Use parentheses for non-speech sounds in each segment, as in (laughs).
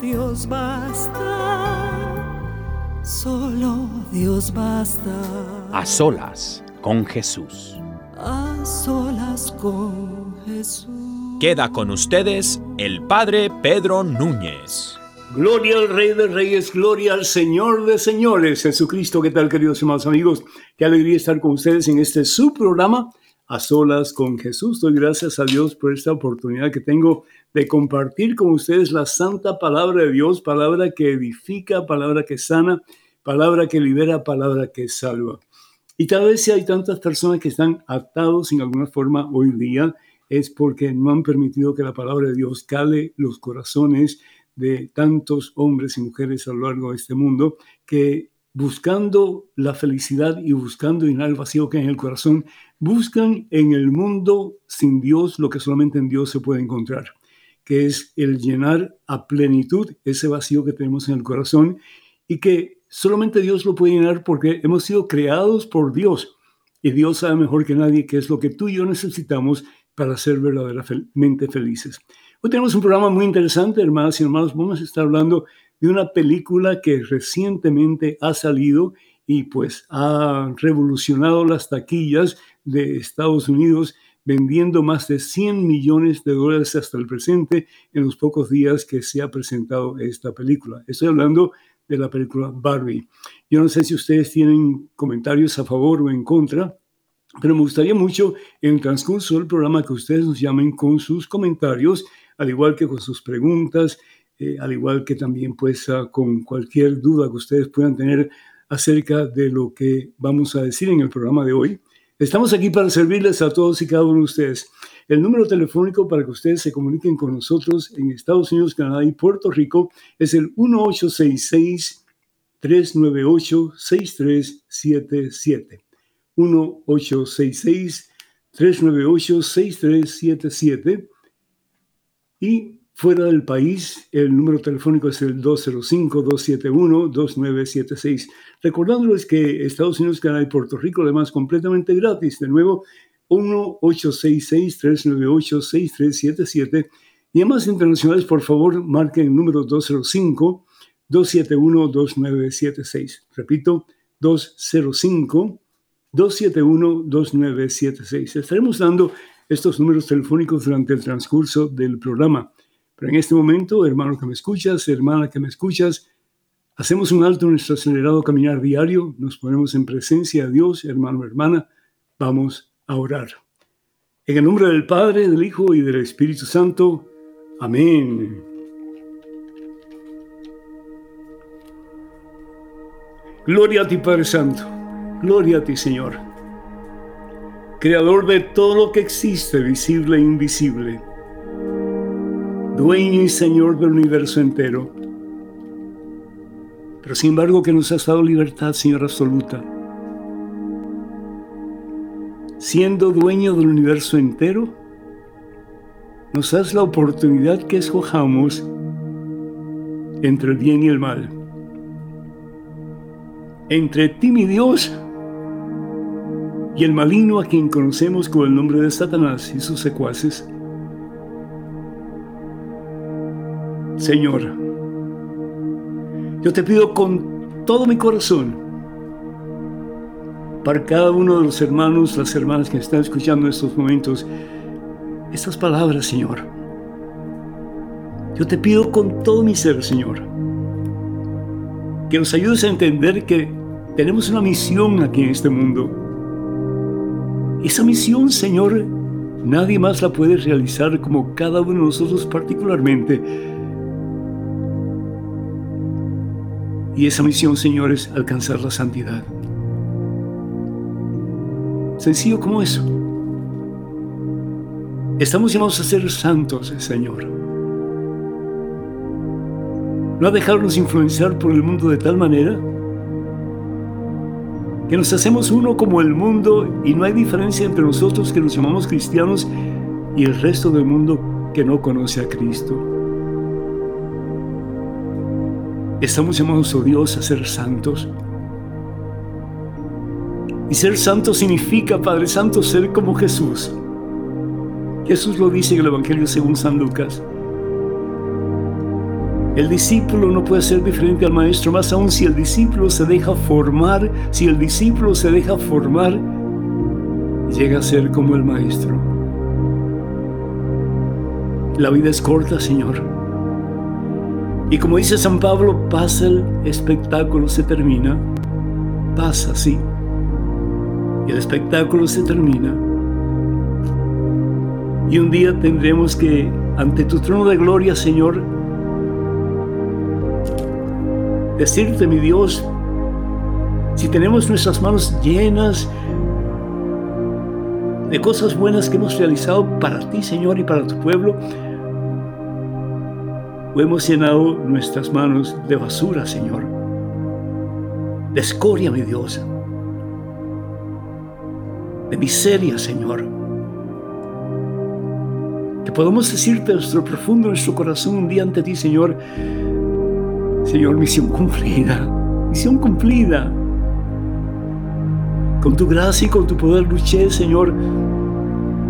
Dios basta, solo Dios basta. A solas con Jesús. A solas con Jesús. Queda con ustedes el Padre Pedro Núñez. Gloria al Rey de Reyes, gloria al Señor de Señores, Jesucristo. ¿Qué tal, queridos hermanos amigos? Qué alegría estar con ustedes en este su programa, A Solas con Jesús. Doy gracias a Dios por esta oportunidad que tengo de compartir con ustedes la santa palabra de Dios, palabra que edifica, palabra que sana, palabra que libera, palabra que salva. Y tal vez si hay tantas personas que están atados en alguna forma hoy día, es porque no han permitido que la palabra de Dios cale los corazones de tantos hombres y mujeres a lo largo de este mundo que buscando la felicidad y buscando llenar el vacío que hay en el corazón, buscan en el mundo sin Dios lo que solamente en Dios se puede encontrar, que es el llenar a plenitud ese vacío que tenemos en el corazón y que solamente Dios lo puede llenar porque hemos sido creados por Dios y Dios sabe mejor que nadie qué es lo que tú y yo necesitamos para ser verdaderamente felices. Hoy tenemos un programa muy interesante, hermanas y hermanos. Vamos a estar hablando de una película que recientemente ha salido y pues ha revolucionado las taquillas de Estados Unidos, vendiendo más de 100 millones de dólares hasta el presente en los pocos días que se ha presentado esta película. Estoy hablando de la película Barbie. Yo no sé si ustedes tienen comentarios a favor o en contra, pero me gustaría mucho en transcurso del programa que ustedes nos llamen con sus comentarios, al igual que con sus preguntas, eh, al igual que también pues ah, con cualquier duda que ustedes puedan tener acerca de lo que vamos a decir en el programa de hoy. Estamos aquí para servirles a todos y cada uno de ustedes. El número telefónico para que ustedes se comuniquen con nosotros en Estados Unidos, Canadá y Puerto Rico es el 1866 398 6377. 1-866-398-6377 y fuera del país el número telefónico es el 205-271-2976. Recordándoles que Estados Unidos, Canadá y Puerto Rico, además, completamente gratis. De nuevo, 1-866-398-6377. Y además internacionales, por favor, marquen el número 205-271-2976. Repito, 205 271-2976. Estaremos dando estos números telefónicos durante el transcurso del programa. Pero en este momento, hermano que me escuchas, hermana que me escuchas, hacemos un alto en nuestro acelerado caminar diario, nos ponemos en presencia de Dios, hermano, hermana, vamos a orar. En el nombre del Padre, del Hijo y del Espíritu Santo. Amén. Gloria a ti, Padre Santo. Gloria a ti, Señor. Creador de todo lo que existe, visible e invisible. Dueño y Señor del universo entero. Pero sin embargo que nos has dado libertad, Señor absoluta. Siendo dueño del universo entero, nos das la oportunidad que escojamos entre el bien y el mal. Entre ti, mi Dios, y el maligno a quien conocemos con el nombre de Satanás y sus secuaces. Señor, yo te pido con todo mi corazón para cada uno de los hermanos, las hermanas que están escuchando en estos momentos, estas palabras, Señor. Yo te pido con todo mi ser, Señor, que nos ayudes a entender que tenemos una misión aquí en este mundo. Esa misión, Señor, nadie más la puede realizar como cada uno de nosotros particularmente. Y esa misión, Señor, es alcanzar la santidad. Sencillo como eso. Estamos llamados a ser santos, Señor. No a dejarnos influenciar por el mundo de tal manera que nos hacemos uno como el mundo y no hay diferencia entre nosotros que nos llamamos cristianos y el resto del mundo que no conoce a Cristo. Estamos llamados, oh Dios, a ser santos. Y ser santo significa, Padre Santo, ser como Jesús. Jesús lo dice en el Evangelio según San Lucas. El discípulo no puede ser diferente al maestro, más aún si el discípulo se deja formar, si el discípulo se deja formar, llega a ser como el maestro. La vida es corta, Señor. Y como dice San Pablo, pasa el espectáculo, se termina. Pasa, sí. Y el espectáculo se termina. Y un día tendremos que, ante tu trono de gloria, Señor, decirte, mi Dios, si tenemos nuestras manos llenas de cosas buenas que hemos realizado para ti, Señor, y para tu pueblo, o hemos llenado nuestras manos de basura, Señor, de escoria, mi Dios, de miseria, Señor que podamos decirte nuestro profundo, nuestro corazón un día ante ti, Señor. Señor, misión cumplida, misión cumplida. Con tu gracia y con tu poder luché, Señor,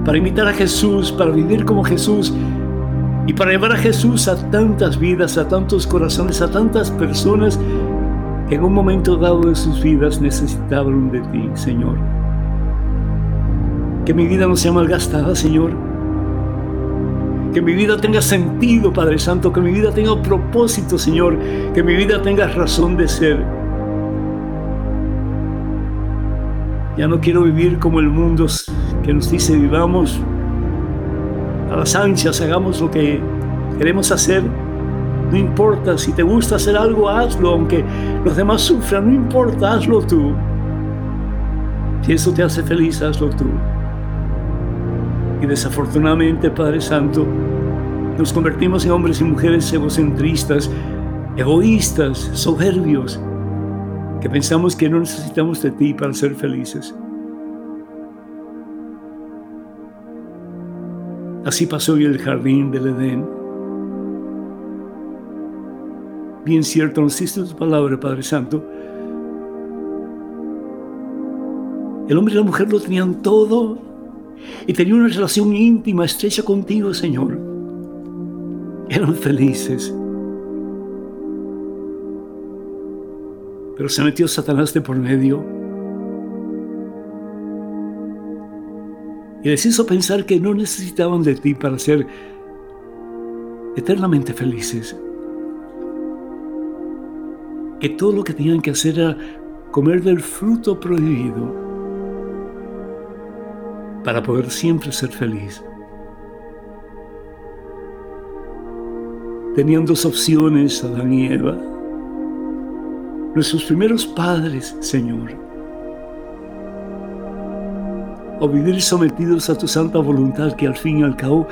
para imitar a Jesús, para vivir como Jesús y para llevar a Jesús a tantas vidas, a tantos corazones, a tantas personas que en un momento dado de sus vidas necesitaban de ti, Señor. Que mi vida no sea malgastada, Señor que mi vida tenga sentido, Padre Santo, que mi vida tenga propósito, Señor, que mi vida tenga razón de ser. Ya no quiero vivir como el mundo que nos dice vivamos a las anchas, hagamos lo que queremos hacer. No importa, si te gusta hacer algo, hazlo, aunque los demás sufran, no importa, hazlo tú. Si eso te hace feliz, hazlo tú. Y desafortunadamente, Padre Santo, nos convertimos en hombres y mujeres egocentristas, egoístas, soberbios, que pensamos que no necesitamos de ti para ser felices. Así pasó en el jardín del Edén. Bien cierto, nos hiciste tu palabra, Padre Santo. El hombre y la mujer lo tenían todo y tenía una relación íntima, estrecha contigo, Señor. Eran felices. Pero se metió Satanás de por medio y les hizo pensar que no necesitaban de ti para ser eternamente felices. Que todo lo que tenían que hacer era comer del fruto prohibido para poder siempre ser feliz. Tenían dos opciones, Adán y Eva. Nuestros primeros padres, Señor. O vivir sometidos a tu santa voluntad que al fin y al cabo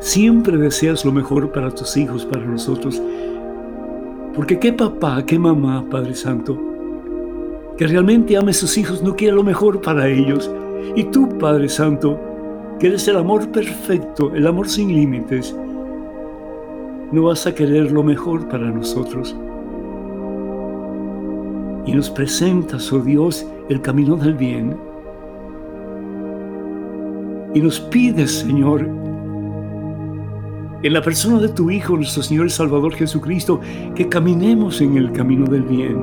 siempre deseas lo mejor para tus hijos, para nosotros. Porque qué papá, qué mamá, Padre Santo, que realmente ame a sus hijos, no quiere lo mejor para ellos, y tú, Padre Santo, que eres el amor perfecto, el amor sin límites, no vas a querer lo mejor para nosotros. Y nos presentas, oh Dios, el camino del bien. Y nos pides, Señor, en la persona de tu Hijo, nuestro Señor y Salvador Jesucristo, que caminemos en el camino del bien,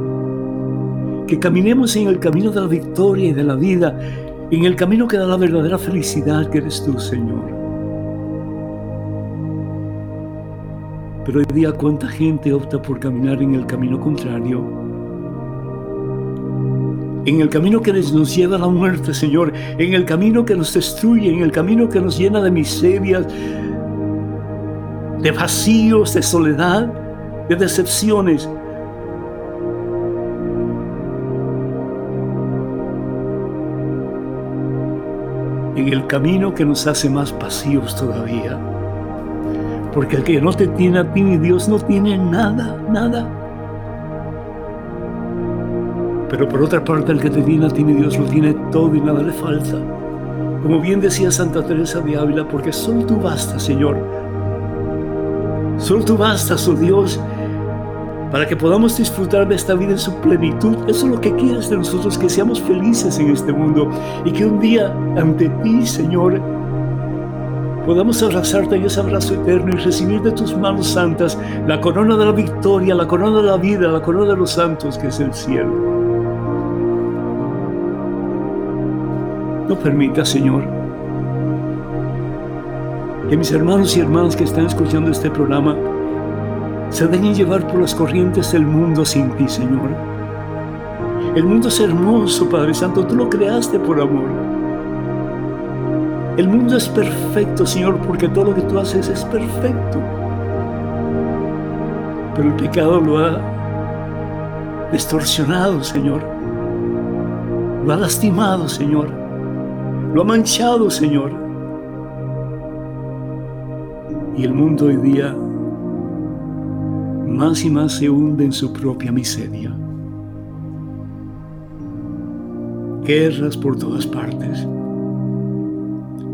que caminemos en el camino de la victoria y de la vida, en el camino que da la verdadera felicidad que eres tú, Señor. Pero hoy día cuánta gente opta por caminar en el camino contrario en el camino que nos lleva a la muerte, Señor. En el camino que nos destruye. En el camino que nos llena de miserias, de vacíos, de soledad, de decepciones. En el camino que nos hace más pasivos todavía. Porque el que no te tiene a ti, mi Dios, no tiene nada, nada. Pero por otra parte, el que te tiene a ti, mi Dios, lo tiene todo y nada le falta. Como bien decía Santa Teresa de Ávila, porque solo tú basta, Señor. Solo tú bastas, oh Dios, para que podamos disfrutar de esta vida en su plenitud. Eso es lo que quieres de nosotros, que seamos felices en este mundo y que un día ante ti, Señor, podamos abrazarte en ese abrazo eterno y recibir de tus manos santas la corona de la victoria, la corona de la vida, la corona de los santos que es el cielo. Permita, Señor, que mis hermanos y hermanas que están escuchando este programa se dejen llevar por las corrientes del mundo sin ti, Señor. El mundo es hermoso, Padre Santo, tú lo creaste por amor. El mundo es perfecto, Señor, porque todo lo que tú haces es perfecto. Pero el pecado lo ha distorsionado, Señor. Lo ha lastimado, Señor. Lo ha manchado, Señor. Y el mundo hoy día más y más se hunde en su propia miseria. Guerras por todas partes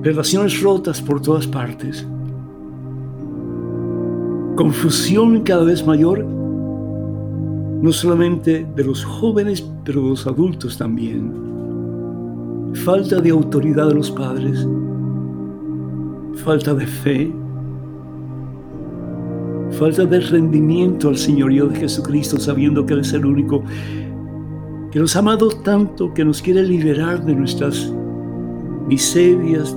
relaciones rotas por todas partes, confusión cada vez mayor, no solamente de los jóvenes, pero de los adultos también, falta de autoridad de los padres, falta de fe, falta de rendimiento al Señorío de Jesucristo, sabiendo que Él es el único que nos ha amado tanto, que nos quiere liberar de nuestras miserias,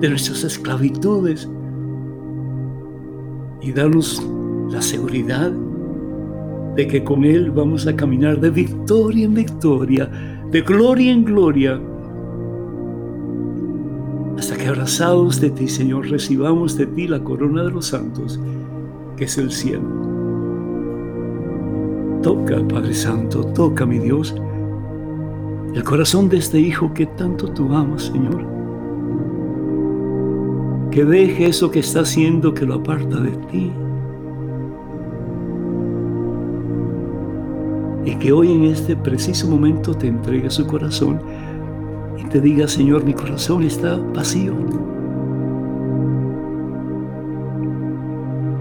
de nuestras esclavitudes y darnos la seguridad de que con Él vamos a caminar de victoria en victoria, de gloria en gloria, hasta que abrazados de ti, Señor, recibamos de ti la corona de los santos, que es el cielo. Toca, Padre Santo, toca, mi Dios, el corazón de este Hijo que tanto tú amas, Señor que deje eso que está haciendo que lo aparta de ti. Y que hoy en este preciso momento te entregue su corazón y te diga, Señor, mi corazón está vacío.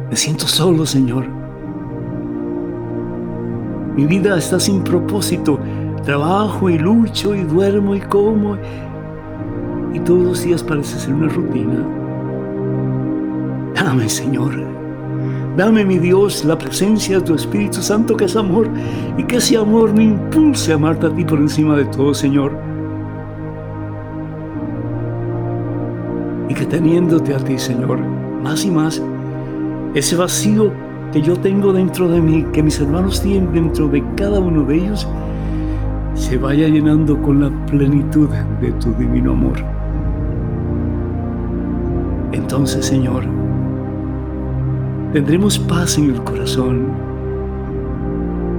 Me siento solo, Señor. Mi vida está sin propósito. Trabajo y lucho y duermo y como. Y todos los días parece ser una rutina. Dame, Señor. Dame, mi Dios, la presencia de tu Espíritu Santo que es amor y que ese amor me impulse a amarte a ti por encima de todo, Señor. Y que teniéndote a ti, Señor, más y más, ese vacío que yo tengo dentro de mí, que mis hermanos tienen dentro de cada uno de ellos, se vaya llenando con la plenitud de tu divino amor. Entonces, Señor, tendremos paz en el corazón.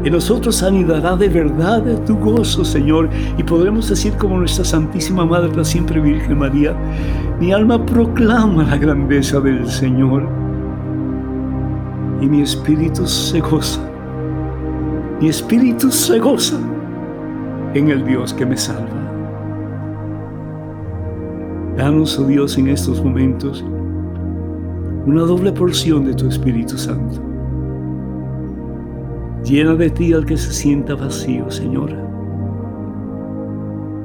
En nosotros anidará de verdad tu gozo, Señor, y podremos decir como nuestra Santísima Madre, la siempre Virgen María, mi alma proclama la grandeza del Señor y mi espíritu se goza, mi espíritu se goza en el Dios que me salva. Danos, oh Dios, en estos momentos, una doble porción de tu Espíritu Santo. Llena de ti al que se sienta vacío, Señor.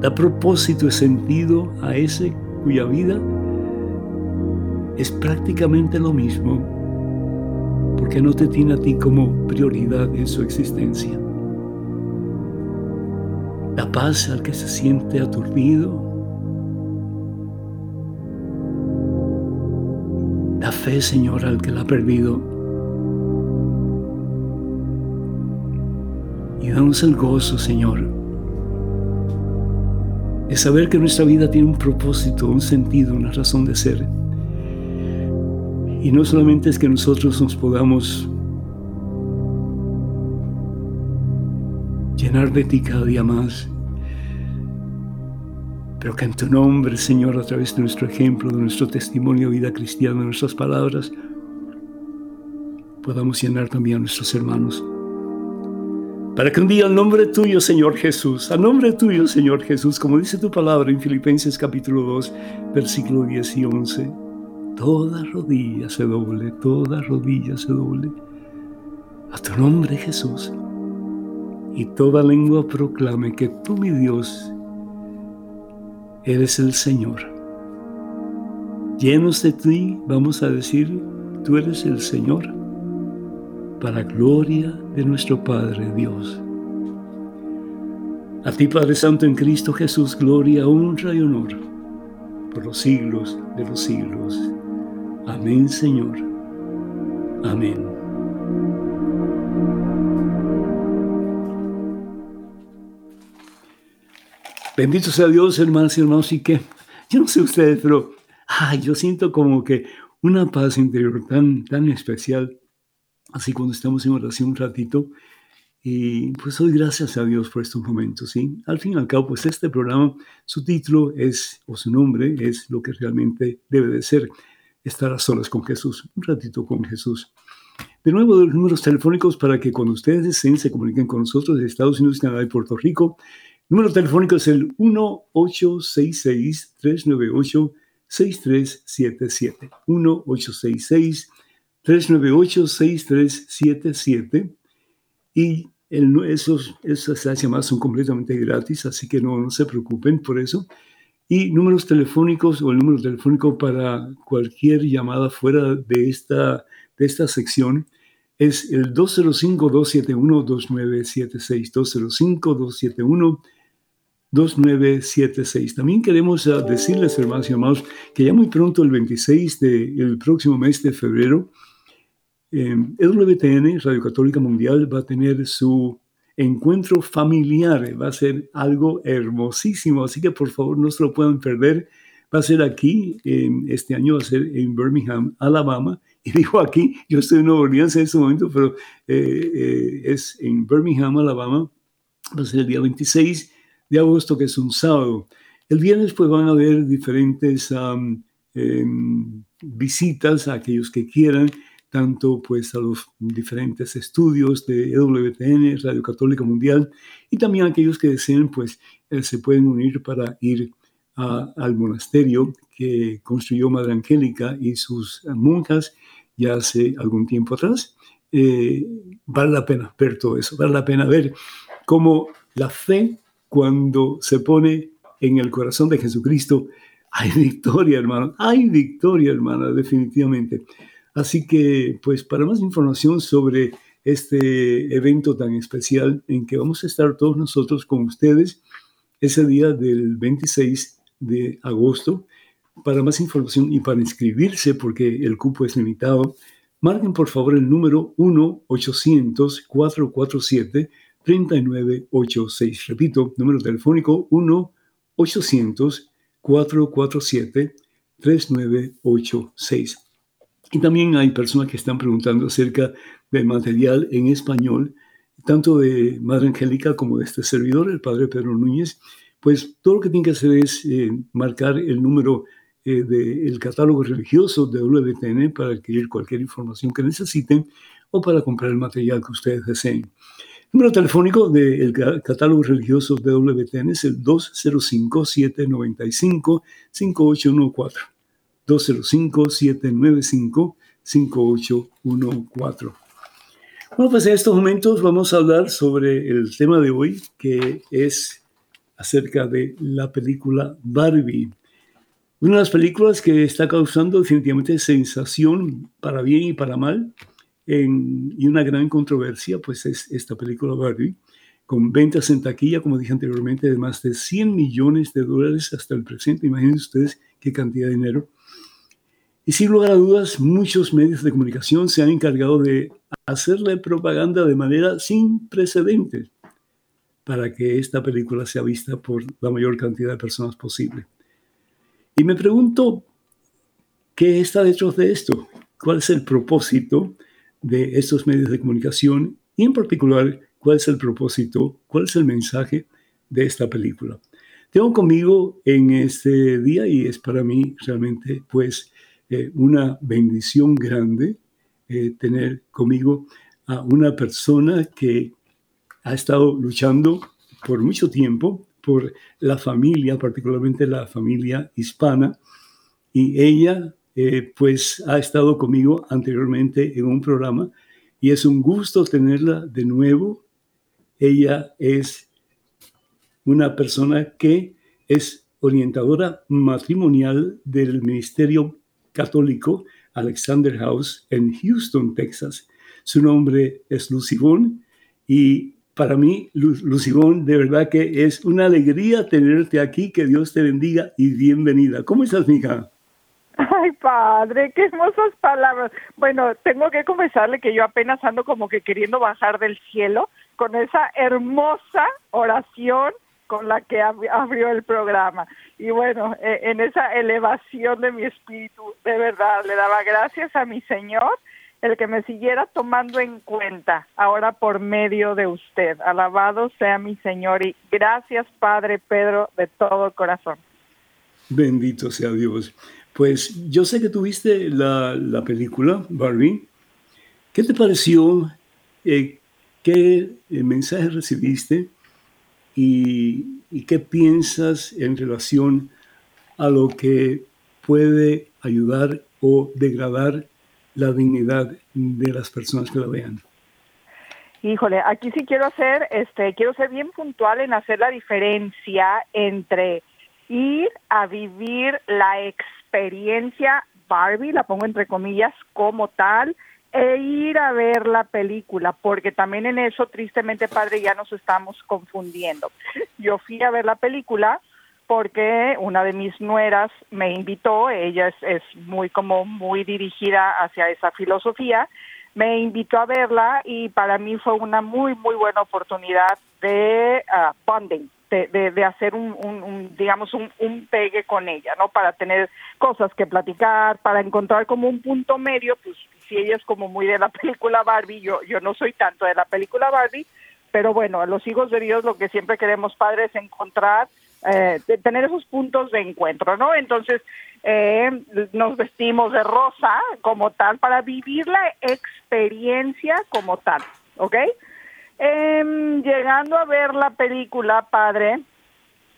Da propósito y sentido a ese cuya vida es prácticamente lo mismo, porque no te tiene a ti como prioridad en su existencia. Da paz al que se siente aturdido, fe, Señor, al que la ha perdido. Y danos el gozo, Señor, de saber que nuestra vida tiene un propósito, un sentido, una razón de ser. Y no solamente es que nosotros nos podamos llenar de ti cada día más, pero que en tu nombre, Señor, a través de nuestro ejemplo, de nuestro testimonio de vida cristiana, de nuestras palabras, podamos llenar también a nuestros hermanos. Para que un día al nombre tuyo, Señor Jesús, al nombre tuyo, Señor Jesús, como dice tu palabra en Filipenses capítulo 2, versículo 10 y 11, toda rodilla se doble, toda rodilla se doble a tu nombre Jesús, y toda lengua proclame que tú, mi Dios, eres el Señor. Llenos de ti, vamos a decir, tú eres el Señor, para gloria de nuestro Padre Dios. A ti, Padre Santo, en Cristo Jesús, gloria, honra y honor por los siglos de los siglos. Amén, Señor. Amén. Bendito sea Dios, hermanos y hermanos, y que yo no sé ustedes, pero yo siento como que una paz interior tan, tan especial, así cuando estamos en oración un ratito, y pues doy gracias a Dios por estos momentos, ¿sí? Al fin y al cabo, pues este programa, su título es, o su nombre, es lo que realmente debe de ser, estar a solas con Jesús, un ratito con Jesús. De nuevo, los números telefónicos para que cuando ustedes deseen se comuniquen con nosotros de Estados Unidos, Canadá y Puerto Rico, número telefónico es el 1-866-398-6377. 1-866-398-6377. Y el, esos, esas llamadas son completamente gratis, así que no, no se preocupen por eso. Y números telefónicos o el número telefónico para cualquier llamada fuera de esta, de esta sección es el 205-271-2976. 205-271-2976. 2976. También queremos ah, decirles, hermanos y hermanos, que ya muy pronto, el 26 del próximo mes de febrero, eh, Radio Católica Mundial, va a tener su encuentro familiar. Va a ser algo hermosísimo, así que por favor no se lo puedan perder. Va a ser aquí, este año va a ser en Birmingham, Alabama. Y (laughs) digo aquí, yo estoy en Nueva Orleans en este momento, pero eh, eh, es en Birmingham, Alabama. Va a ser el día 26 de agosto, que es un sábado. El viernes pues van a haber diferentes em, visitas a aquellos que quieran, tanto pues a los diferentes estudios de EWTN, Radio Católica Mundial, y también a aquellos que deseen pues eh, se pueden unir para ir al monasterio que construyó Madre Angélica y sus monjas ya hace algún tiempo atrás. Eh, vale la pena ver todo eso, vale la pena ver cómo la fe cuando se pone en el corazón de Jesucristo, hay victoria, hermano. Hay victoria, hermana, definitivamente. Así que, pues, para más información sobre este evento tan especial en que vamos a estar todos nosotros con ustedes ese día del 26 de agosto, para más información y para inscribirse, porque el cupo es limitado, marquen por favor el número 1-800-447. 3986. Repito, número telefónico 1-800-447-3986. Y también hay personas que están preguntando acerca del material en español, tanto de Madre Angélica como de este servidor, el Padre Pedro Núñez. Pues todo lo que tienen que hacer es eh, marcar el número eh, del catálogo religioso de WTN para adquirir cualquier información que necesiten o para comprar el material que ustedes deseen. Número telefónico del catálogo religioso de WTN es el 205-795-5814. 205-795-5814. Bueno, pues en estos momentos vamos a hablar sobre el tema de hoy, que es acerca de la película Barbie. Una de las películas que está causando definitivamente sensación para bien y para mal y una gran controversia, pues es esta película Barbie, con ventas en taquilla, como dije anteriormente, de más de 100 millones de dólares hasta el presente. Imagínense ustedes qué cantidad de dinero. Y sin lugar a dudas, muchos medios de comunicación se han encargado de hacerle propaganda de manera sin precedentes. para que esta película sea vista por la mayor cantidad de personas posible. Y me pregunto, ¿qué está detrás de esto? ¿Cuál es el propósito de estos medios de comunicación? Y en particular, ¿cuál es el propósito, cuál es el mensaje de esta película? Tengo conmigo en este día y es para mí realmente pues eh, una bendición grande eh, tener conmigo a una persona que ha estado luchando por mucho tiempo por la familia, particularmente la familia hispana, y ella eh, pues ha estado conmigo anteriormente en un programa y es un gusto tenerla de nuevo. Ella es una persona que es orientadora matrimonial del Ministerio Católico Alexander House en Houston, Texas. Su nombre es Lucibón y para mí, Lucibón, de verdad que es una alegría tenerte aquí. Que Dios te bendiga y bienvenida. ¿Cómo estás, mija? Ay, padre, qué hermosas palabras. Bueno, tengo que confesarle que yo apenas ando como que queriendo bajar del cielo con esa hermosa oración con la que abrió el programa. Y bueno, e, en esa elevación de mi espíritu, de verdad, le daba gracias a mi Señor el que me siguiera tomando en cuenta ahora por medio de usted. Alabado sea mi Señor y gracias Padre Pedro de todo corazón. Bendito sea Dios. Pues yo sé que tuviste la, la película, Barbie. ¿Qué te pareció? Eh, ¿Qué eh, mensaje recibiste? Y, ¿Y qué piensas en relación a lo que puede ayudar o degradar la dignidad de las personas que la vean. Híjole, aquí sí quiero hacer, este, quiero ser bien puntual en hacer la diferencia entre ir a vivir la experiencia Barbie, la pongo entre comillas, como tal, e ir a ver la película, porque también en eso, tristemente, padre, ya nos estamos confundiendo. Yo fui a ver la película, porque una de mis nueras me invitó, ella es, muy como muy dirigida hacia esa filosofía, me invitó a verla y para mí fue una muy muy buena oportunidad de uh, bonding, de, de, hacer un, un, digamos un, un, pegue con ella, ¿no? Para tener cosas que platicar, para encontrar como un punto medio, pues si ella es como muy de la (laughs) película Barbie, yo yo no soy tanto de la película Barbie, pero bueno, a los hijos de Dios lo que siempre queremos padres es encontrar eh, tener esos puntos de encuentro, ¿no? Entonces, eh, nos vestimos de rosa como tal para vivir la experiencia como tal, ¿ok? Em, llegando a ver la película, padre,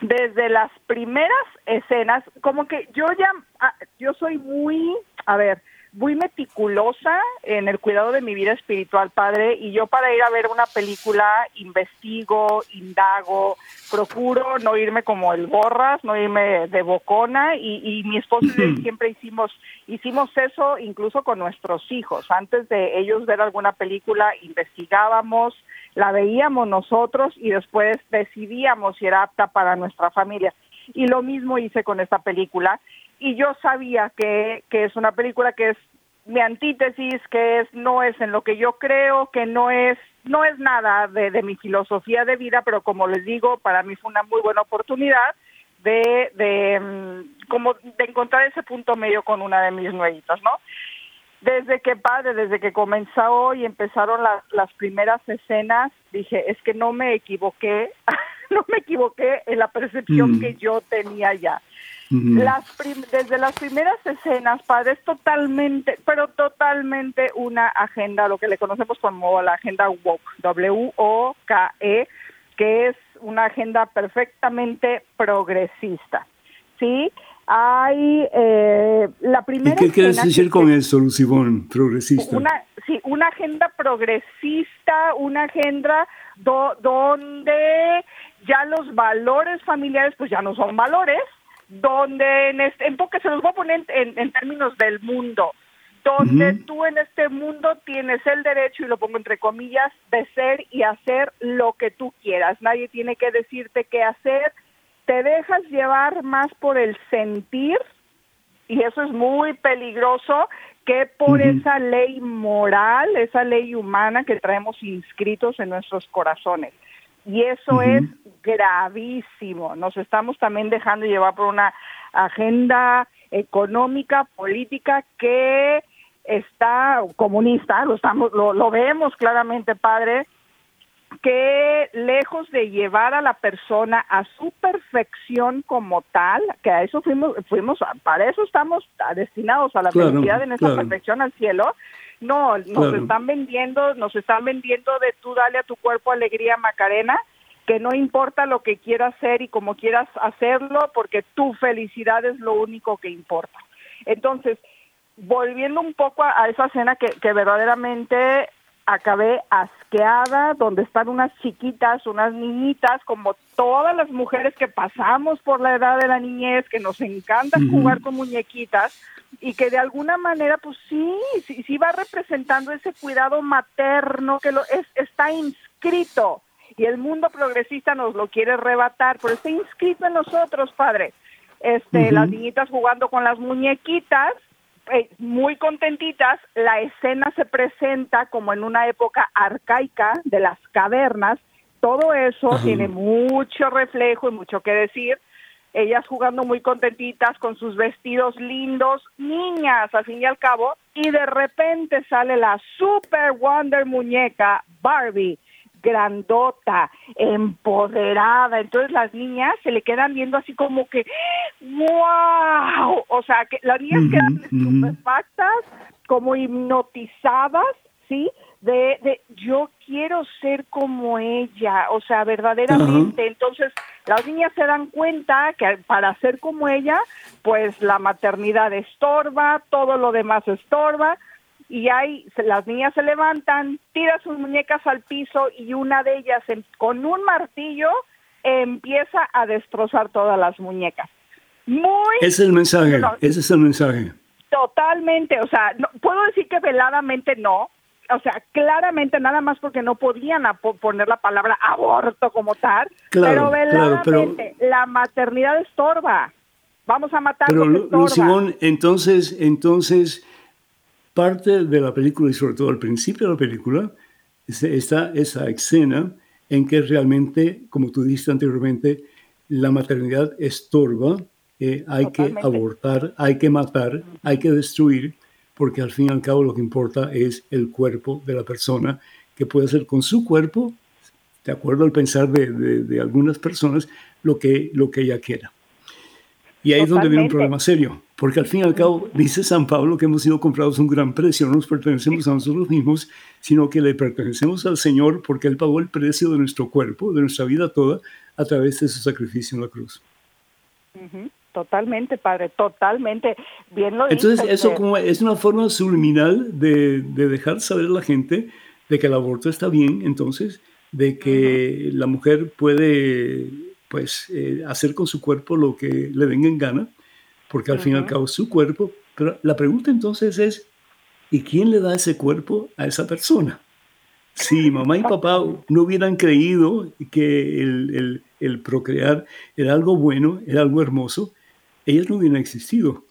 desde las primeras escenas, como que yo ya, ah, yo soy muy, a ver, muy meticulosa en el cuidado de mi vida espiritual, padre, y yo para ir a ver una película investigo, indago, procuro no irme como el borras, no irme de bocona, y, y mi esposo y yo siempre hicimos, hicimos eso incluso con nuestros hijos. Antes de ellos ver alguna película, investigábamos, la veíamos nosotros y después decidíamos si era apta para nuestra familia. Y lo mismo hice con esta película y yo sabía que, que es una película que es mi antítesis, que es no es en lo que yo creo, que no es no es nada de, de mi filosofía de vida, pero como les digo, para mí fue una muy buena oportunidad de, de mm, como de encontrar ese punto medio con una de mis nuevitas, ¿no? Desde que padre, desde que comenzó y empezaron las, las primeras escenas, dije, es que no me equivoqué, (laughs) no me equivoqué en la percepción mm. que yo tenía ya las desde las primeras escenas, padre, es totalmente, pero totalmente una agenda, lo que le conocemos como la agenda WOKE, W-O-K-E, que es una agenda perfectamente progresista. ¿Sí? Hay eh, la primera. ¿Y qué quieres decir con eso, Lucibón, progresista? Una, sí, una agenda progresista, una agenda donde ya los valores familiares, pues ya no son valores, donde en este, en se los voy a poner en, términos del mundo, donde tú en este mundo tienes el derecho, y lo pongo entre comillas, de ser y hacer lo que tú quieras. Nadie tiene que decirte qué hacer. Te dejas llevar más por el sentir, y eso es muy peligroso, que por esa ley moral, esa ley humana que traemos inscritos en nuestros corazones. Y eso es gravísimo. Nos estamos también dejando llevar por una agenda económica, política que está comunista, lo estamos lo, lo vemos claramente, padre, que lejos de llevar a la persona a su perfección como tal, que a eso fuimos, fuimos para eso estamos destinados a la felicidad en esa perfección al cielo, no, nos están vendiendo, nos están vendiendo de tú dale a tu cuerpo alegría Macarena, que no importa lo que quieras hacer y como quieras hacerlo, porque tu felicidad es lo único que importa. Entonces, volviendo un poco a, esa escena que, que verdaderamente acabé asqueada, donde están unas chiquitas, unas niñitas, como todas las mujeres que pasamos por la edad de la niñez, que nos encanta jugar con muñequitas y que de alguna manera, pues sí, sí, sí va representando ese cuidado materno que lo es, está inscrito y el mundo progresista nos lo quiere rebatar, pero está inscrito en nosotros, padre. Este, las niñitas jugando con las muñequitas eh, muy contentitas, la escena se presenta como en una época arcaica de las cavernas, todo eso tiene mucho reflejo y mucho que decir. Ellas jugando muy contentitas con sus vestidos lindos, niñas al fin y al cabo, y de repente sale la Super Wonder muñeca Barbie grandota, empoderada. Entonces las niñas se le quedan viendo así como que, ¡wow! O sea, que las niñas quedan estupefactas, como hipnotizadas, ¿sí? De, de yo quiero ser como ella, o sea, verdaderamente. Entonces, las niñas se dan cuenta que para ser como ella, pues la maternidad estorba, todo lo demás estorba, y ahí las niñas se levantan, tiran sus muñecas al piso y una de ellas con un martillo empieza a destrozar todas las muñecas. Muy es el mensaje, ese es el mensaje. Totalmente, o sea, no, puedo decir que veladamente no, o sea, claramente nada más porque no podían poner la palabra aborto como tal, pero veladamente la maternidad estorba. Vamos a matar Pero Simón, entonces, entonces parte de la película y sobre todo al principio de la película está esa escena en que realmente, como tú dijiste anteriormente, la maternidad estorba, eh, hay que abortar, hay que matar, hay que destruir, porque al fin y al cabo lo que importa es el cuerpo de la persona, que puede hacer con su cuerpo, de acuerdo al pensar de, de, algunas personas, lo que, lo que ella quiera. Y ahí es donde viene un problema serio, porque al fin y al cabo dice San Pablo que hemos sido comprados a un gran precio, no nos pertenecemos a nosotros mismos, sino que le pertenecemos al Señor porque Él pagó el precio de nuestro cuerpo, de nuestra vida toda, a través de su sacrificio en la cruz. Totalmente, padre, totalmente. Bien lo Entonces, eso como es una forma subliminal de, de, dejar saber a la gente de que el aborto está bien, entonces, de que la mujer puede pues eh, hacer con su cuerpo lo que le venga en gana, porque al fin y al cabo es su cuerpo. Pero la pregunta entonces es, ¿y quién le da ese cuerpo a esa persona? Si mamá y papá no hubieran creído que el, el, procrear era algo bueno, era algo hermoso, ellas no hubieran existido.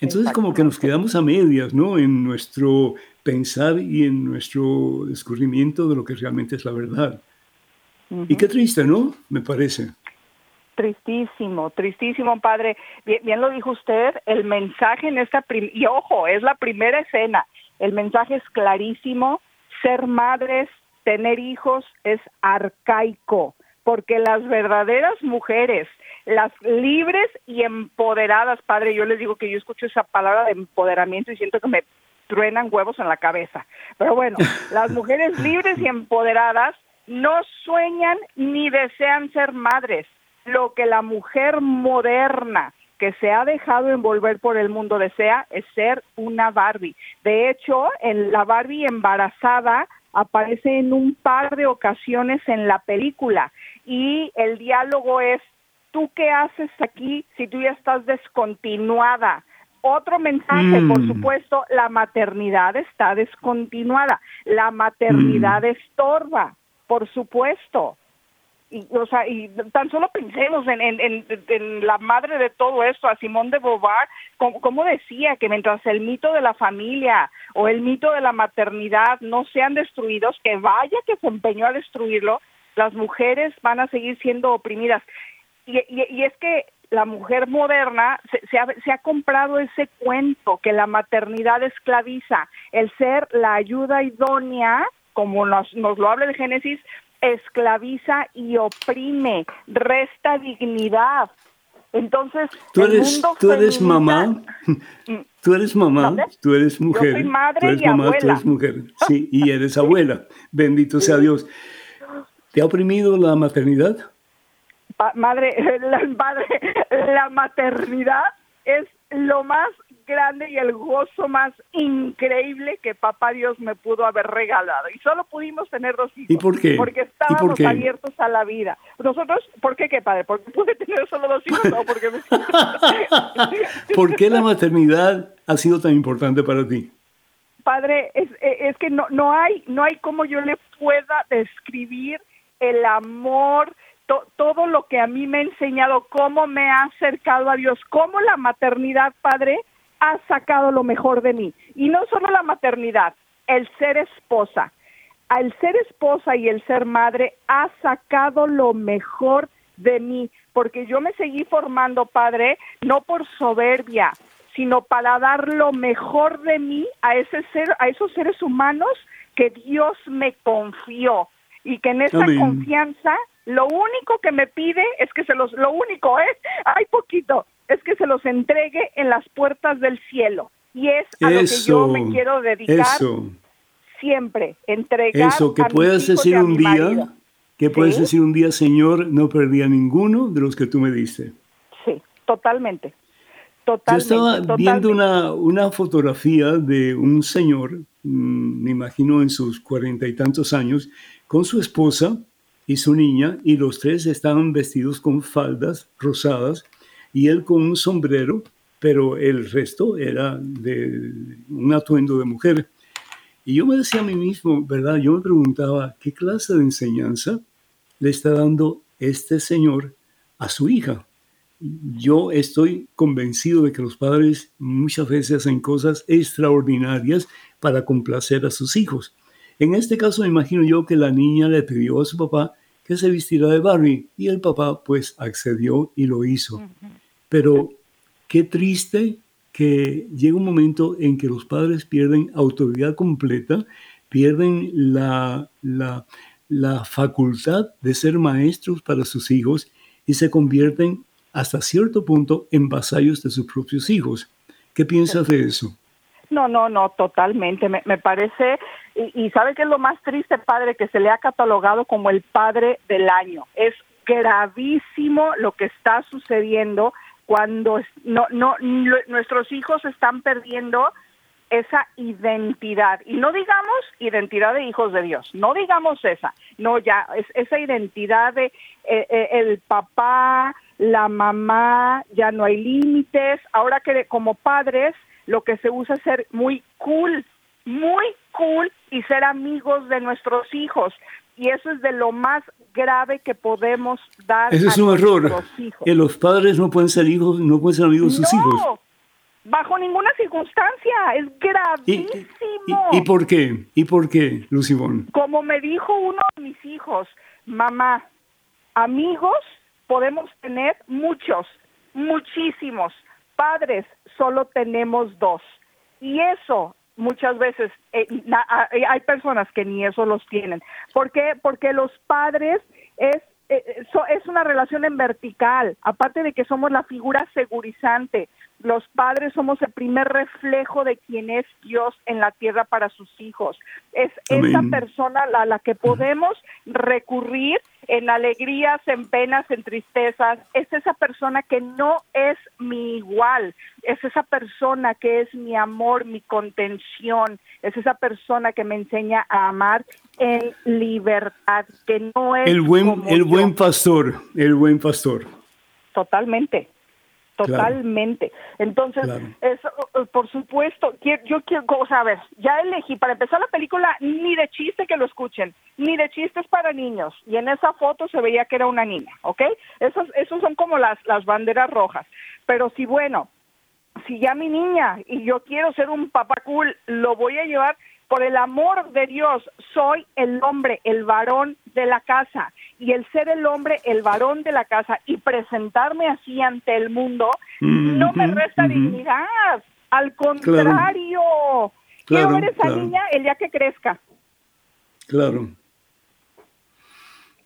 Entonces como que nos quedamos a medias, ¿no? En nuestro pensar y en nuestro descubrimiento de lo que realmente es la verdad. Y qué triste, ¿no? Me parece. Tristísimo, tristísimo, padre. Bien, lo dijo usted, el mensaje en esta, y ojo, es la primera escena, el mensaje es clarísimo, ser madres, tener hijos es arcaico, porque las verdaderas mujeres, las libres y empoderadas, padre, yo les digo que yo escucho esa palabra de empoderamiento y siento que me truenan huevos en la cabeza. Pero bueno, (laughs) las mujeres libres y empoderadas no sueñan ni desean ser madres. Lo que la mujer moderna que se ha dejado envolver por el mundo desea es ser una Barbie. De hecho, en la Barbie embarazada aparece en un par de ocasiones en la película y el diálogo es, ¿tú qué haces aquí si tú ya estás descontinuada? Otro mensaje, por mm. supuesto, la maternidad está descontinuada, la maternidad mm. estorba por supuesto. Y, o sea, y tan solo pensemos en, en, la madre de todo esto, a Simón de Beauvoir, como, decía que mientras el mito de la familia o el mito de la maternidad no sean destruidos, que vaya que se empeñó a destruirlo, las mujeres van a seguir siendo oprimidas. Y, y, es que la mujer moderna se, se, ha, se, ha, comprado ese cuento que la maternidad esclaviza, el ser la ayuda idónea, como nos, nos lo habla el Génesis, esclaviza y oprime, resta dignidad. Entonces, tú eres, (laughs) tú eres mamá, tú eres mamá, tú eres mujer, Yo soy madre tú eres y mamá, abuela. tú eres mujer, sí, y (laughs) eres abuela. Bendito sea Dios. ¿Te ha oprimido la maternidad? Pa madre, (laughs) la, madre, la maternidad es lo más grande y el gozo más increíble que papá Dios me pudo haber regalado. Y solo pudimos tener dos hijos. ¿Y por qué? Porque estábamos por qué? abiertos a la vida. Nosotros, ¿por qué qué padre? ¿Porque pude tener solo dos hijos? No, porque me... (laughs) (laughs) ¿Por qué la maternidad ha sido tan importante para ti? Padre, es, es que no, no hay, no hay como yo le pueda describir el amor, to, todo lo que a mí me ha enseñado, cómo me ha acercado a Dios, cómo la maternidad, Padre, ha sacado lo mejor de mí. Y no solo la maternidad, el ser esposa. Al ser esposa y el ser madre ha sacado lo mejor de mí, porque yo me seguí formando, Padre, no por soberbia, sino para dar lo mejor de mí a ese ser, a esos seres humanos que Dios me confió y que en esa Amén. confianza lo único que me pide es que se los, lo único, ¿eh? Hay poquito, es que se los entregue en las puertas del cielo. Y es a lo que yo me quiero dedicar eso, siempre, entregar eso, que a mis puedas hijos y decir a un mi día, marido. que puedes ¿Sí? decir un día, Señor, no perdí a ninguno de los que tú me diste. Sí, totalmente. Yo Totalmente, estaba totalmente. viendo una, una fotografía de un señor, mm, me imagino en sus cuarenta y tantos años, con su esposa y su niña, y los tres estaban vestidos con faldas rosadas y él con un sombrero, pero el resto era de un atuendo de mujer. Y yo me decía a mí mismo, ¿verdad? Yo me preguntaba, ¿qué clase de enseñanza le está dando este señor a su hija? Yo estoy convencido de que los padres muchas veces hacen cosas extraordinarias para complacer a sus hijos. En este caso me imagino yo que la niña le pidió a su papá que se vistiera de Barbie y el papá pues accedió y lo hizo. Pero qué triste que llega un momento en que los padres pierden autoridad completa, pierden la, la, facultad de ser maestros para sus hijos y se convierten hasta cierto punto en vasallos de sus propios hijos. ¿Qué piensas de eso? No, no, no, totalmente. Me, me parece, y, y sabe que es lo más triste, padre, que se le ha catalogado como el padre del año. Es gravísimo lo que está sucediendo cuando no, no, lo- nuestros hijos están perdiendo esa identidad. Y no digamos identidad de hijos de Dios, no digamos esa, no ya, es esa identidad de eh, eh, el papá, la mamá, ya no hay límites. Ahora que como padres lo que se usa es ser muy cool, muy cool y ser amigos de nuestros hijos. Y eso es de lo más grave que podemos dar Ese es a un error. hijos. Que los padres no pueden ser hijos, no pueden ser amigos de sus hijos. Bajo ninguna circunstancia, es ¿Y, gravísimo. y, y por qué? ¿Y por qué, Lucibón? Como me dijo uno de mis hijos, mamá, amigos podemos tener muchos, muchísimos. Padres solo tenemos dos. Y eso muchas veces eh, na- eh, hay personas que ni eso los tienen. ¿Por qué? Porque los padres es eh, eh, so- es una relación en vertical, aparte de que somos la figura segurizante, los padres somos el primer reflejo de quién es Dios en la tierra para sus hijos. Es esa persona a la que podemos recurrir en alegrías, en penas, en tristezas. Es esa persona que no es mi igual, es esa persona que es mi amor, mi contención, es esa persona que me enseña a amar en libertad, que no es El buen, como el yo. buen pastor, el buen pastor. Totalmente. Claro. Totalmente. Entonces, Claro. eso, eh, por supuesto, yo quiero, o sea, a ver, ya elegí, para empezar la película, ni de chiste que lo escuchen, ni de chistes para niños, y en esa foto se veía que era una niña, ¿ok? Esos, esos son como las, las banderas rojas. Pero si, bueno, si ya mi niña y yo quiero ser un papá cool, lo voy a llevar por el amor de Dios, soy el hombre, el varón de la casa. Y el ser el hombre, el varón de la casa, y presentarme así ante el mundo, no me resta dignidad. Al contrario, quiero ver esa niña el día que crezca. Claro.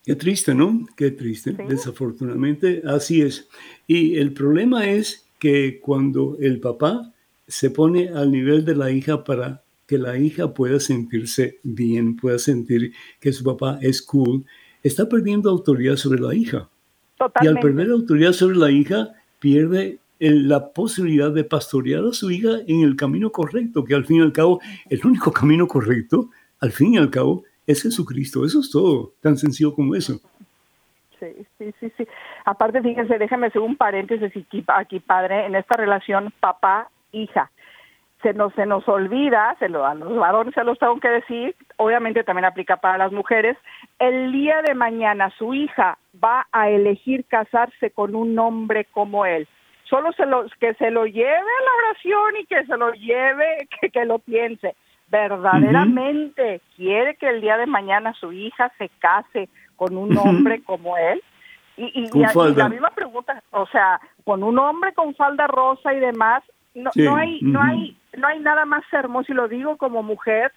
Qué triste, ¿no? Qué triste. Desafortunadamente, así es. Y el problema es que cuando el papá se pone al nivel de la hija para que la hija pueda sentirse bien, pueda sentir que su papá es cool, está perdiendo autoridad sobre la hija. Y al perder autoridad sobre la hija, pierde la posibilidad de pastorear a su hija en el camino correcto, que al fin y al cabo, el único camino correcto, al fin y al cabo, es Jesucristo. Eso es todo, tan sencillo como eso. Sí, sí, sí, sí. Aparte, fíjense, déjame hacer un paréntesis aquí, padre, en esta relación papá-hija se nos, se nos olvida, se lo, a los varones se los tengo que decir, obviamente también aplica para las mujeres, el día de mañana su hija va a elegir casarse con un hombre como él. Solo se lo, que se lo lleve a la oración y que se lo lleve, (laughs) que, que lo piense. Verdaderamente quiere que el día de mañana su hija se case con un hombre como él. Y, y, y, la misma pregunta, o sea, con un hombre con falda rosa y demás, no, no hay, no hay, no hay nada más hermoso y lo digo como mujer,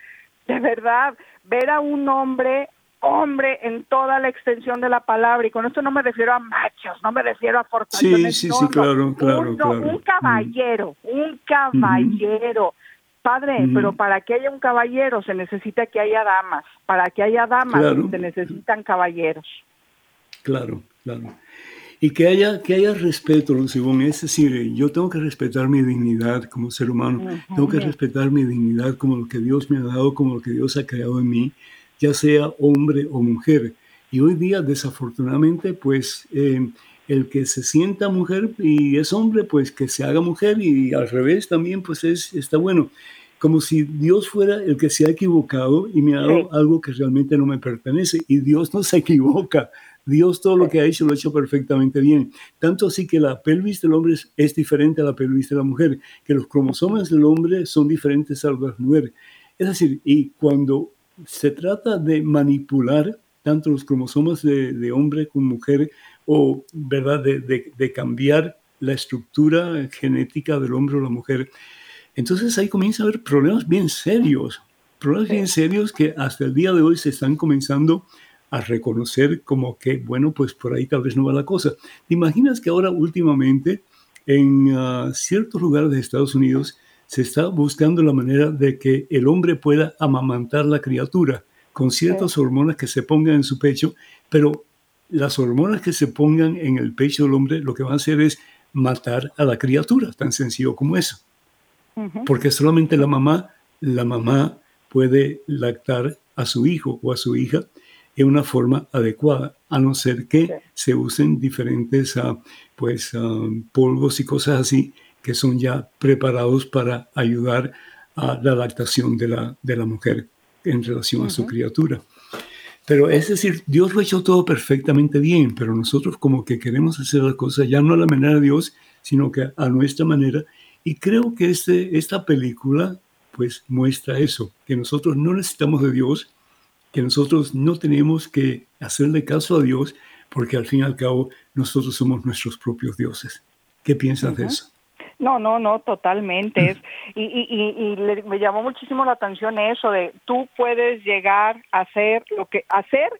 de verdad, ver a un hombre hombre en toda la extensión de la palabra, y con esto no me refiero a machos, no me refiero a fortalezas. Sí, sí, sí, claro, claro, un, claro. Un caballero, un caballero. Padre, pero para que haya un caballero se necesita que haya damas. Para que haya damas se necesitan caballeros. Claro, claro. Y que haya, que haya respeto, según es decir, yo tengo que respetar mi dignidad como ser humano, tengo que respetar mi dignidad como lo que Dios me ha dado, como lo que Dios ha creado en mí, ya sea hombre o mujer. Y hoy día, desafortunadamente, pues eh, el que se sienta mujer y es hombre, pues que se haga mujer y al revés también, pues es, está bueno. Como si Dios fuera el que se ha equivocado y me ha dado algo que realmente no me pertenece. Y Dios no se equivoca. Dios todo lo que ha hecho lo ha hecho perfectamente bien. Tanto así que la pelvis del hombre es, diferente a la pelvis de la mujer, que los cromosomas del hombre son diferentes a los de la mujer. Es decir, y cuando se trata de manipular tanto los cromosomas de, hombre como mujer, o ¿verdad? De, cambiar la estructura genética del hombre o la mujer, entonces ahí comienza a haber problemas bien serios, problemas bien serios que hasta el día de hoy se están comenzando a reconocer como que, bueno, pues por ahí tal vez no va la cosa. ¿Te imaginas que ahora últimamente en ah, ciertos lugares de Estados Unidos se está buscando la manera de que el hombre pueda amamantar la criatura con ciertas hormonas que se pongan en su pecho, pero las hormonas que se pongan en el pecho del hombre lo que van a hacer es matar a la criatura, tan sencillo como eso. Porque solamente la mamá, la mamá puede lactar a su hijo o a su hija en una forma adecuada, a no ser que se usen diferentes ah, pues, ah, polvos y cosas así que son ya preparados para ayudar a la lactación de la, de la mujer en relación a su criatura. Pero es decir, Dios lo ha hecho todo perfectamente bien, pero nosotros como que queremos hacer las cosas ya no a la manera de Dios, sino que a nuestra manera. Y creo que este, esta película pues muestra eso, que nosotros no necesitamos de Dios, que nosotros no tenemos que hacerle caso a Dios porque al fin y al cabo nosotros somos nuestros propios dioses. ¿Qué piensas de eso? No, no, no, totalmente. y, y, y, me llamó muchísimo la atención eso de tú puedes llegar a hacer lo que hacer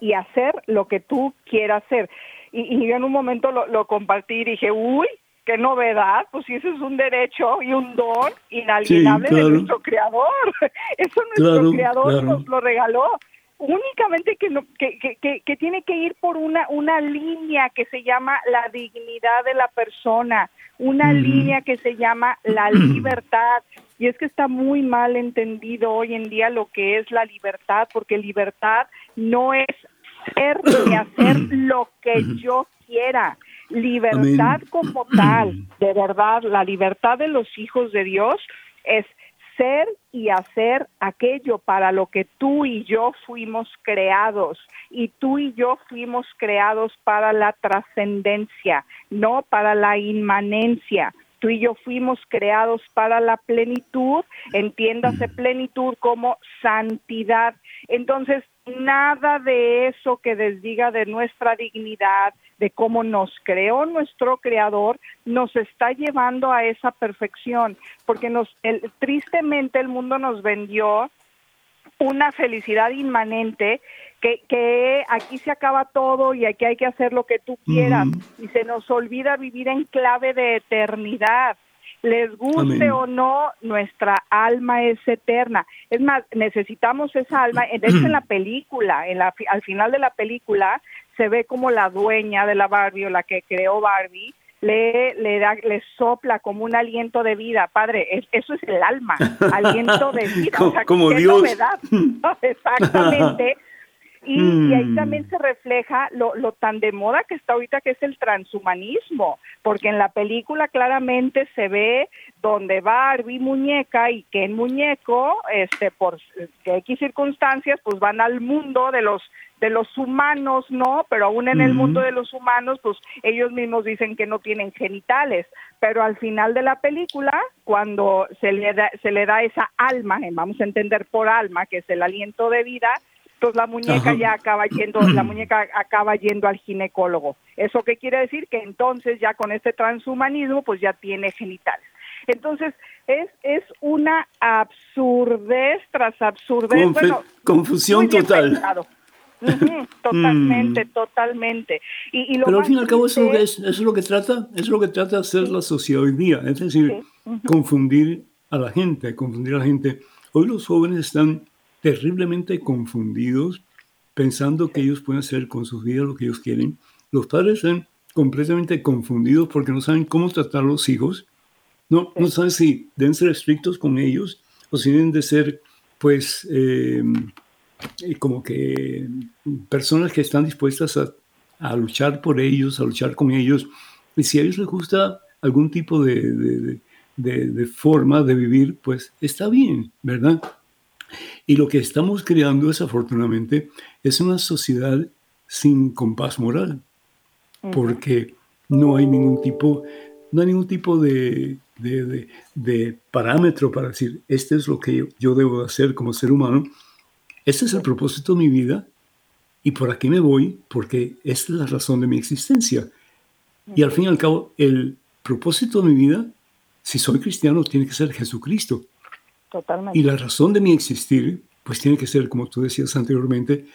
y hacer lo que tú quieras hacer. Y, yo en un momento lo, lo compartí y dije, uy, qué novedad, pues si eso es un derecho y un don inalienable de nuestro creador. (laughs) Eso nuestro creador nos lo regaló. Únicamente que, no, que, que, que, tiene que ir por una, una línea que se llama la dignidad de la persona, una línea que se llama la (clears throat) libertad. Y es que está muy mal entendido hoy en día lo que es la libertad, porque libertad no es ser ni hacer (clears throat) lo que yo quiera Libertad como tal, de verdad, la libertad de los hijos de Dios es ser y hacer aquello para lo que tú y yo fuimos creados. Y tú y yo fuimos creados para la trascendencia, no para la inmanencia. Tú y yo fuimos creados para la plenitud, entiéndase plenitud como santidad. Entonces, nada de eso que desdiga de nuestra dignidad, de cómo nos creó nuestro creador, nos está llevando a esa perfección, porque nos tristemente el mundo nos vendió una felicidad inmanente que, que aquí se acaba todo y aquí hay que hacer lo que tú quieras y se nos olvida vivir en clave de eternidad. Les guste o no, nuestra alma es eterna. Es más, necesitamos esa alma. De hecho, en la (clears throat) película, en la, al final de la película, se ve como la dueña de la Barbie o la que creó Barbie, le, le, da, le sopla como un aliento de vida. Padre, eso es el alma, (laughs) aliento de vida. como, Dios. (laughs) Exactamente. Y, ahí mm. también se refleja lo, lo, tan de moda que está ahorita, que es el transhumanismo, porque en la película claramente se ve donde Barbie muñeca y que en muñeco, este, por X circunstancias, pues van al mundo de los de los humanos no, pero aún en el mundo de los humanos, pues ellos mismos dicen que no tienen genitales, pero al final de la película, cuando se le da, se le da esa alma, eh, vamos a entender por alma, que es el aliento de vida, pues la muñeca ya acaba yendo, la (clears throat) muñeca acaba yendo al ginecólogo. ¿Eso qué quiere decir? Que entonces ya con este transhumanismo pues ya tiene genitales. Entonces es, es una absurdez tras absurdez. confusión total. Totalmente, (laughs) mm. totalmente. Y, Pero al fin y al cabo eso es, es lo que trata, es lo que trata hacer la sociedad hoy día, es decir, confundir a la gente, confundir a la gente. Hoy los jóvenes están terriblemente confundidos, pensando que ellos pueden hacer con sus vidas lo que ellos quieren. Los padres están completamente confundidos porque no saben cómo tratar a los hijos. No, no saben si deben ser estrictos con ellos o si deben de ser, pues, eh, como que personas que están dispuestas a, a, luchar por ellos, a luchar con ellos. Y si a ellos les gusta algún tipo de, de, de, de forma de vivir, pues está bien, ¿verdad? Y lo que estamos creando, desafortunadamente, es una sociedad sin compás moral, porque no hay ningún tipo, no hay ningún tipo de, de, de, parámetro para decir, este es lo que yo, debo hacer como ser humano, este es el propósito de mi vida y por aquí me voy porque esta es la razón de mi existencia. Y al fin y al cabo, el propósito de mi vida, si soy cristiano, tiene que ser Jesucristo. Totalmente. Y la razón de mi existir, pues tiene que ser, como tú decías anteriormente,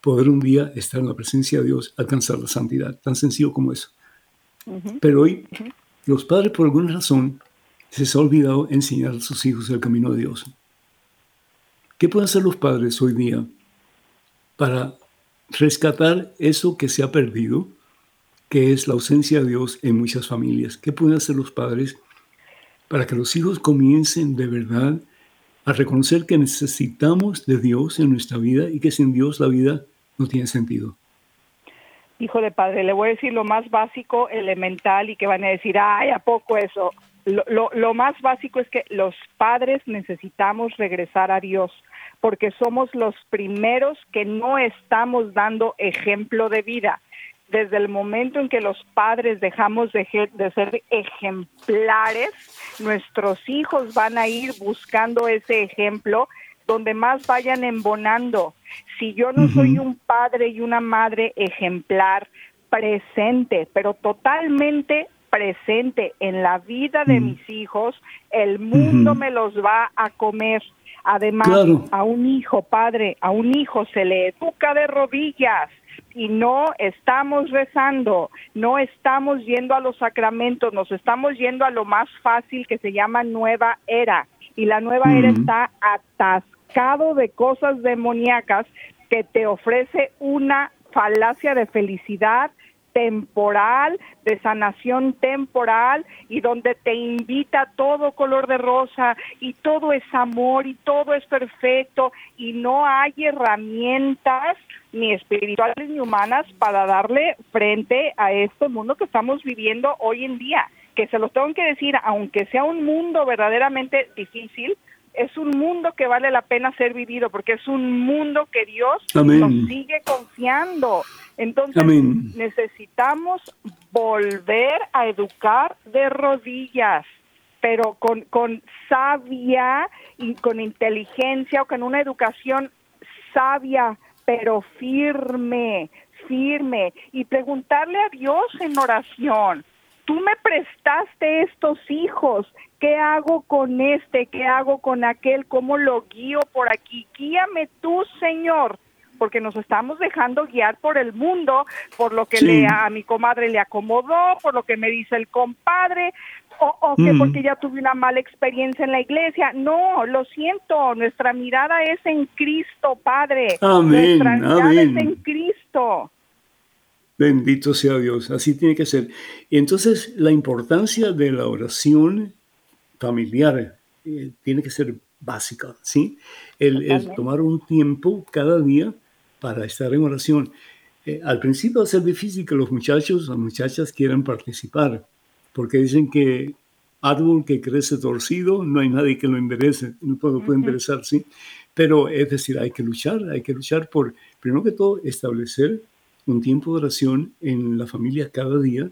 poder un día estar en la presencia de Dios, alcanzar la santidad, tan sencillo como eso. Pero hoy los padres por alguna razón se les ha olvidado enseñar a sus hijos el camino de Dios. ¿Qué pueden hacer los padres hoy día para rescatar eso que se ha perdido, que es la ausencia de Dios en muchas familias? ¿Qué pueden hacer los padres para que los hijos comiencen de verdad a reconocer que necesitamos de Dios en nuestra vida y que sin Dios la vida no tiene sentido. Hijo de padre, le voy a decir lo más básico, elemental, y que van a decir, ay, ¿a poco eso? Lo, más básico es que los padres necesitamos regresar a Dios, porque somos los primeros que no estamos dando ejemplo de vida desde el momento en que los padres dejamos de, ser ejemplares, nuestros hijos van a ir buscando ese ejemplo donde más vayan embonando. Si yo no soy un padre y una madre ejemplar, presente, pero totalmente presente en la vida de mis hijos, el mundo me los va a comer. Además, a un hijo, padre, a un hijo se le educa de rodillas y no estamos rezando, no estamos yendo a los sacramentos, nos estamos yendo a lo más fácil que se llama nueva era. Y la nueva era está atascado de cosas demoníacas que te ofrece una falacia de felicidad temporal, de sanación temporal y donde te invita todo color de rosa y todo es amor y todo es perfecto y no hay herramientas ni espirituales ni humanas para darle frente a este mundo que estamos viviendo hoy en día. Que se los tengo que decir, aunque sea un mundo verdaderamente difícil, es un mundo que vale la pena ser vivido porque es un mundo que Dios nos sigue confiando Entonces necesitamos volver a educar de rodillas, pero con, con sabia y con inteligencia o con una educación sabia, pero firme, firme, y preguntarle a Dios en oración, tú me prestaste estos hijos, ¿qué hago con este? ¿Qué hago con aquel? ¿Cómo lo guío por aquí? Guíame tú, Señor porque nos estamos dejando guiar por el mundo, por lo que le, a mi comadre le acomodó, por lo que me dice el compadre, o, que mm. porque ya tuve una mala experiencia en la iglesia. No, lo siento, nuestra mirada es en Cristo, Padre. Amén. Nuestra mirada es en Cristo. Bendito sea Dios, así tiene que ser. Y entonces la importancia de la oración familiar eh, tiene que ser básica, ¿sí? el, tomar un tiempo cada día para estar en oración. Eh, al principio va a ser difícil que los muchachos o muchachas quieran participar, porque dicen que árbol que crece torcido, no hay nadie que lo enderece, no todo puede enderezar, ¿sí? Pero es decir, hay que luchar, hay que luchar por, primero que todo, establecer un tiempo de oración en la familia cada día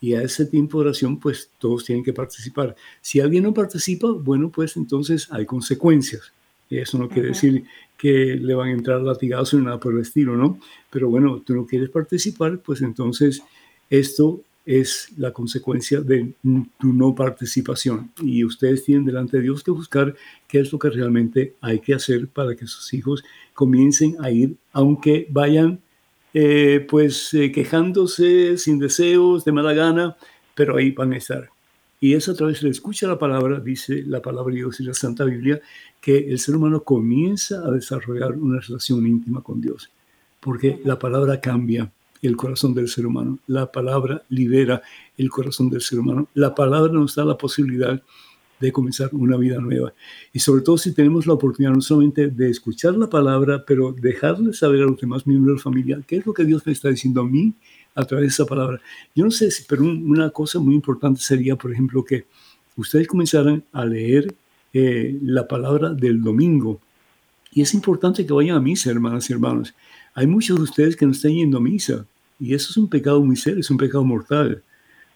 y a ese tiempo de oración pues todos tienen que participar. Si alguien no participa, bueno, pues entonces hay consecuencias. Eso no quiere decir que le van a entrar latigazos ni nada por el estilo, ¿no? Pero bueno, tú no quieres participar, pues entonces esto es la consecuencia de tu no participación. Y ustedes tienen delante de Dios que buscar qué es lo que realmente hay que hacer para que sus hijos comiencen a ir, aunque vayan eh, pues eh, quejándose, sin deseos, de mala gana, pero ahí van a estar. Y es a través de escucha la palabra, dice la palabra de Dios y la Santa Biblia, que el ser humano comienza a desarrollar una relación íntima con Dios. Porque la palabra cambia el corazón del ser humano, la palabra libera el corazón del ser humano, la palabra nos da la posibilidad de comenzar una vida nueva. Y sobre todo si tenemos la oportunidad no solamente de escuchar la palabra, pero dejarle saber a los demás miembros de la familia qué es lo que Dios me está diciendo a mí a través de esa palabra. Yo no sé, si, pero una cosa muy importante sería, por ejemplo, que ustedes comenzaran a leer eh, la palabra del domingo. Y es importante que vayan a misa, hermanas y hermanos. Hay muchos de ustedes que no están yendo a misa. Y eso es un pecado muy serio, es un pecado mortal.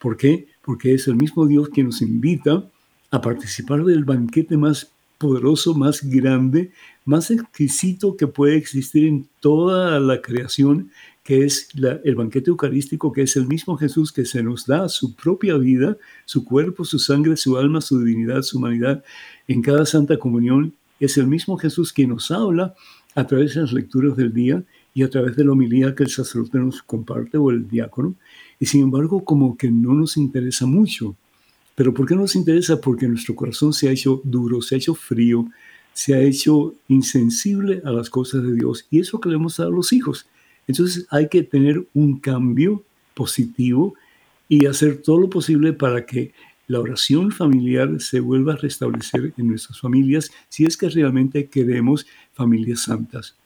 ¿Por qué? Porque es el mismo Dios que nos invita a participar del banquete más poderoso, más grande, más exquisito que puede existir en toda la creación, que es el banquete eucarístico, que es el mismo Jesús que se nos da su propia vida, su cuerpo, su sangre, su alma, su divinidad, su humanidad en cada Santa Comunión. Es el mismo Jesús que nos habla a través de las lecturas del día y a través de la homilía que el sacerdote nos comparte o el diácono. Y sin embargo, como que no nos interesa mucho. Pero ¿por qué no nos interesa? Porque nuestro corazón se ha hecho duro, se ha hecho frío, se ha hecho insensible a las cosas de Dios. Y eso que le hemos dado a los hijos. Entonces hay que tener un cambio positivo y hacer todo lo posible para que la oración familiar se vuelva a restablecer en nuestras familias si es que realmente queremos familias santas.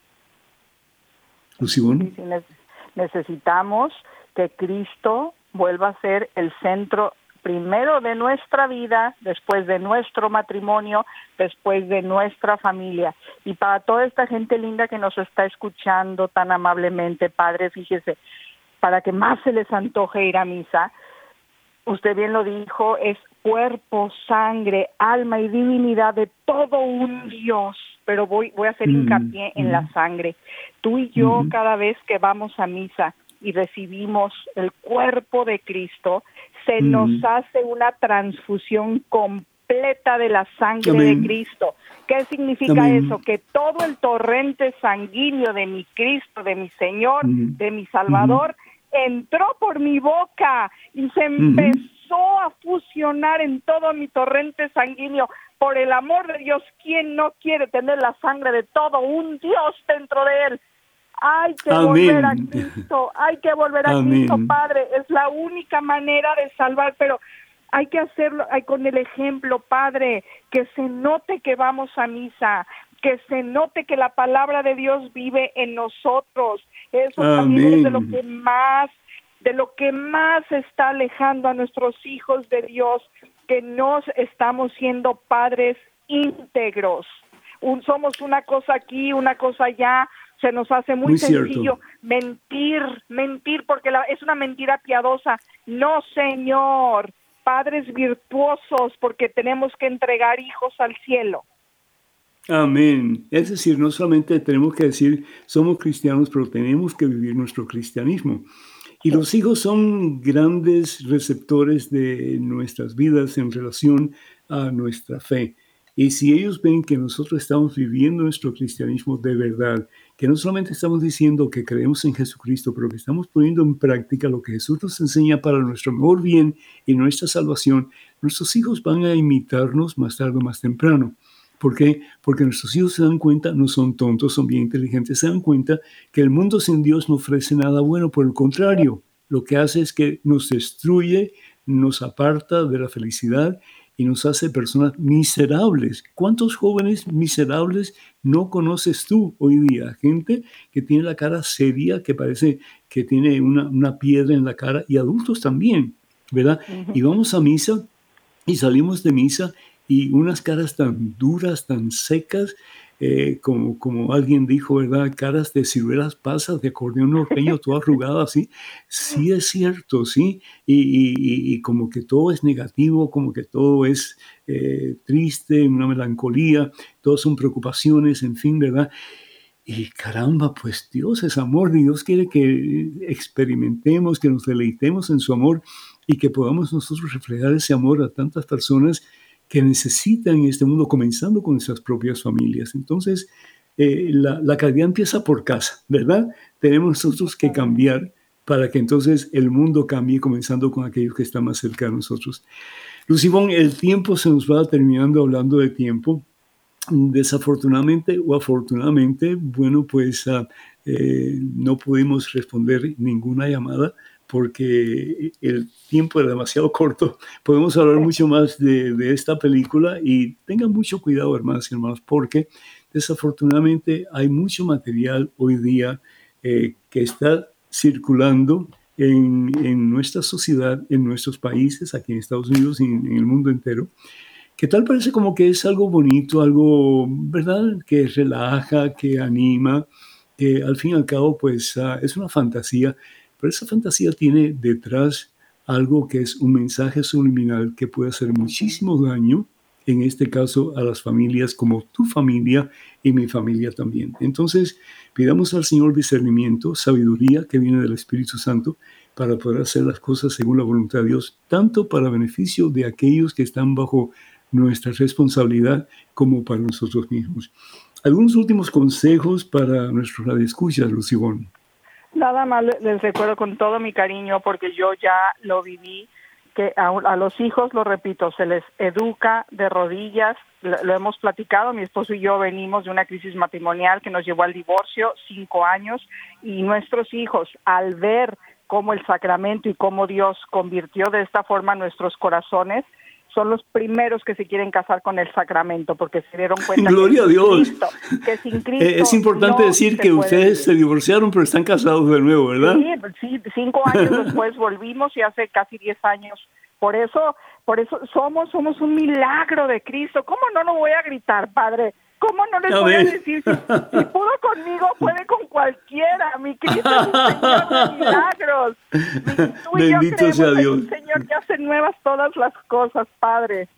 Lucibón. necesitamos que Cristo vuelva a ser el centro primero de nuestra vida, después de nuestro matrimonio, después de nuestra familia. Y para toda esta gente linda que nos está escuchando tan amablemente, Padre, fíjese, para que más se les antoje ir a misa, usted bien lo dijo, es cuerpo, sangre, alma y divinidad de todo un Dios. Pero voy, voy a hacer mm, hincapié en la mm. sangre. Tú y yo, cada vez que vamos a misa y recibimos el cuerpo de Cristo, se nos hace una transfusión completa de la sangre de Cristo. ¿Qué significa eso? Que todo el torrente sanguíneo de mi Cristo, de mi Señor, de mi Salvador, entró por mi boca y se empezó a fusionar en todo mi torrente sanguíneo. Por el amor de Dios, ¿quién no quiere tener la sangre de todo un Dios dentro de él? Hay que volver a Cristo, hay que volver a Cristo, Padre. Es la única manera de salvar, pero hay que hacerlo hay con el ejemplo, Padre, que se note que vamos a misa, que se note que la palabra de Dios vive en nosotros. Eso también es de lo que más, de lo que más está alejando a nuestros hijos de Dios, que no estamos siendo padres íntegros. somos una cosa aquí, una cosa allá, se nos hace muy, sencillo mentir, mentir, porque es una mentira piadosa. No, Señor, padres virtuosos, porque tenemos que entregar hijos al cielo. Amén. Es decir, no solamente tenemos que decir somos cristianos, pero tenemos que vivir nuestro cristianismo. Y los hijos son grandes receptores de nuestras vidas en relación a nuestra fe. Y si ellos ven que nosotros estamos viviendo nuestro cristianismo de verdad, que no solamente estamos diciendo que creemos en Jesucristo, pero que estamos poniendo en práctica lo que Jesús nos enseña para nuestro mejor bien y nuestra salvación, nuestros hijos van a imitarnos más tarde o más temprano. ¿Por qué? Porque nuestros hijos se dan cuenta, no son tontos, son bien inteligentes, se dan cuenta que el mundo sin Dios no ofrece nada bueno, por el contrario, lo que hace es que nos destruye, nos aparta de la felicidad y nos hace personas miserables. ¿Cuántos jóvenes miserables no conoces tú hoy día? Gente que tiene la cara seria, que parece que tiene una, piedra en la cara, y adultos también, ¿verdad? Y vamos a misa y salimos de misa y unas caras tan duras, tan secas, eh, como, como alguien dijo, ¿verdad? Caras de ciruelas pasas, de acordeón norteño, todo (laughs) arrugado así. Sí es cierto, sí. Y, y, como que todo es negativo, como que todo es eh, triste, una melancolía, todas son preocupaciones, en fin, ¿verdad? Y caramba, pues Dios es amor Dios quiere que experimentemos, que nos deleitemos en su amor y que podamos nosotros reflejar ese amor a tantas personas que necesitan en este mundo, comenzando con nuestras propias familias. Entonces, eh, la, la, calidad empieza por casa, ¿verdad? Tenemos nosotros que cambiar para que entonces el mundo cambie, comenzando con aquellos que están más cerca de nosotros. Lucibón, el tiempo se nos va terminando hablando de tiempo. Desafortunadamente o afortunadamente, bueno, pues ah, eh, no pudimos responder ninguna llamada porque el tiempo era demasiado (laughs) corto. Podemos hablar mucho más de, esta película y tengan mucho cuidado, hermanos y hermanos, porque desafortunadamente hay mucho material hoy día eh, que está circulando en, nuestra sociedad, en nuestros países, aquí en Estados Unidos y en, el mundo entero, que tal parece como que es algo bonito, algo, ¿verdad?, que relaja, que anima, que al fin y al cabo, pues ah, es una fantasía pero esa fantasía tiene detrás algo que es un mensaje subliminal que puede hacer muchísimo daño, en este caso a las familias como tu familia y mi familia también. Entonces, pidamos al Señor discernimiento, sabiduría que viene del Espíritu Santo para poder hacer las cosas según la voluntad de Dios, tanto para beneficio de aquellos que están bajo nuestra responsabilidad como para nosotros mismos. Algunos últimos consejos para nuestros radioescuchas, Lucibón. Nada más les recuerdo con todo mi cariño porque yo ya lo viví, que a, los hijos, lo repito, se les educa de rodillas, lo, hemos platicado, mi esposo y yo venimos de una crisis matrimonial que nos llevó al divorcio, cinco años, y nuestros hijos, al ver cómo el sacramento y cómo Dios convirtió de esta forma nuestros corazones, son los primeros que se quieren casar con el sacramento porque se dieron cuenta Gloria a Dios. que sin Cristo (laughs) eh, es importante decir que ustedes se divorciaron pero están casados de nuevo, ¿verdad? Sí, sí, cinco años (laughs) después volvimos y hace casi diez años. Por eso, por eso somos, somos un milagro de Cristo. ¿Cómo no lo voy a gritar, Padre? ¿Cómo no les voy a decir? Si, (laughs) pudo conmigo, puede con cualquiera. Mi Cristo es un Señor de (laughs) milagros. Bendito sea Dios. un Señor que hace nuevas todas las cosas, Padre.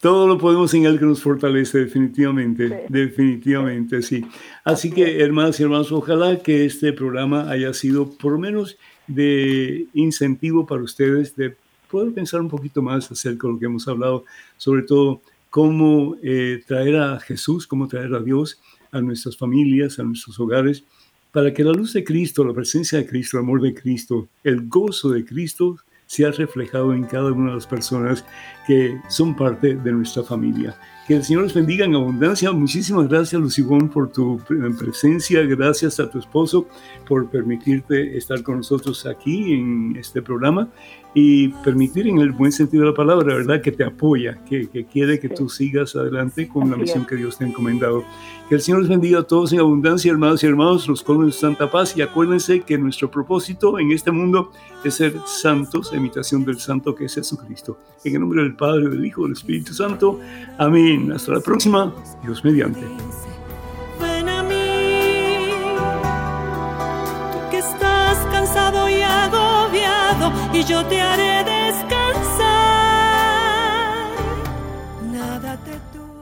Todo lo podemos en Él que nos fortalece, definitivamente, definitivamente, sí. Así que, hermanas y hermanos, ojalá que este programa haya sido por lo menos de incentivo para ustedes de poder pensar un poquito más acerca de lo que hemos hablado, sobre todo cómo eh, traer a Jesús, cómo traer a Dios a nuestras familias, a nuestros hogares, para que la luz de Cristo, la presencia de Cristo, el amor de Cristo, el gozo de Cristo sea reflejado en cada una de las personas que son parte de nuestra familia. Que el Señor les bendiga en abundancia. Muchísimas gracias, Lucibón, por tu presencia. Gracias a tu esposo por permitirte estar con nosotros aquí en este programa y permitir en el buen sentido de la palabra, ¿verdad? Que te apoya, que, quiere que tú sigas adelante con la misión que Dios te ha encomendado. Que el Señor les bendiga a todos en abundancia, hermanos y hermanos, los de santa paz y acuérdense que nuestro propósito en este mundo es ser santos, imitación del santo que es Jesucristo. En el nombre del Padre, del Hijo, del Espíritu Santo. Amén. Hasta la próxima. Dios mediante. Ven a mí, tú que estás cansado y agobiado, y yo te haré descansar. Nada te turbe.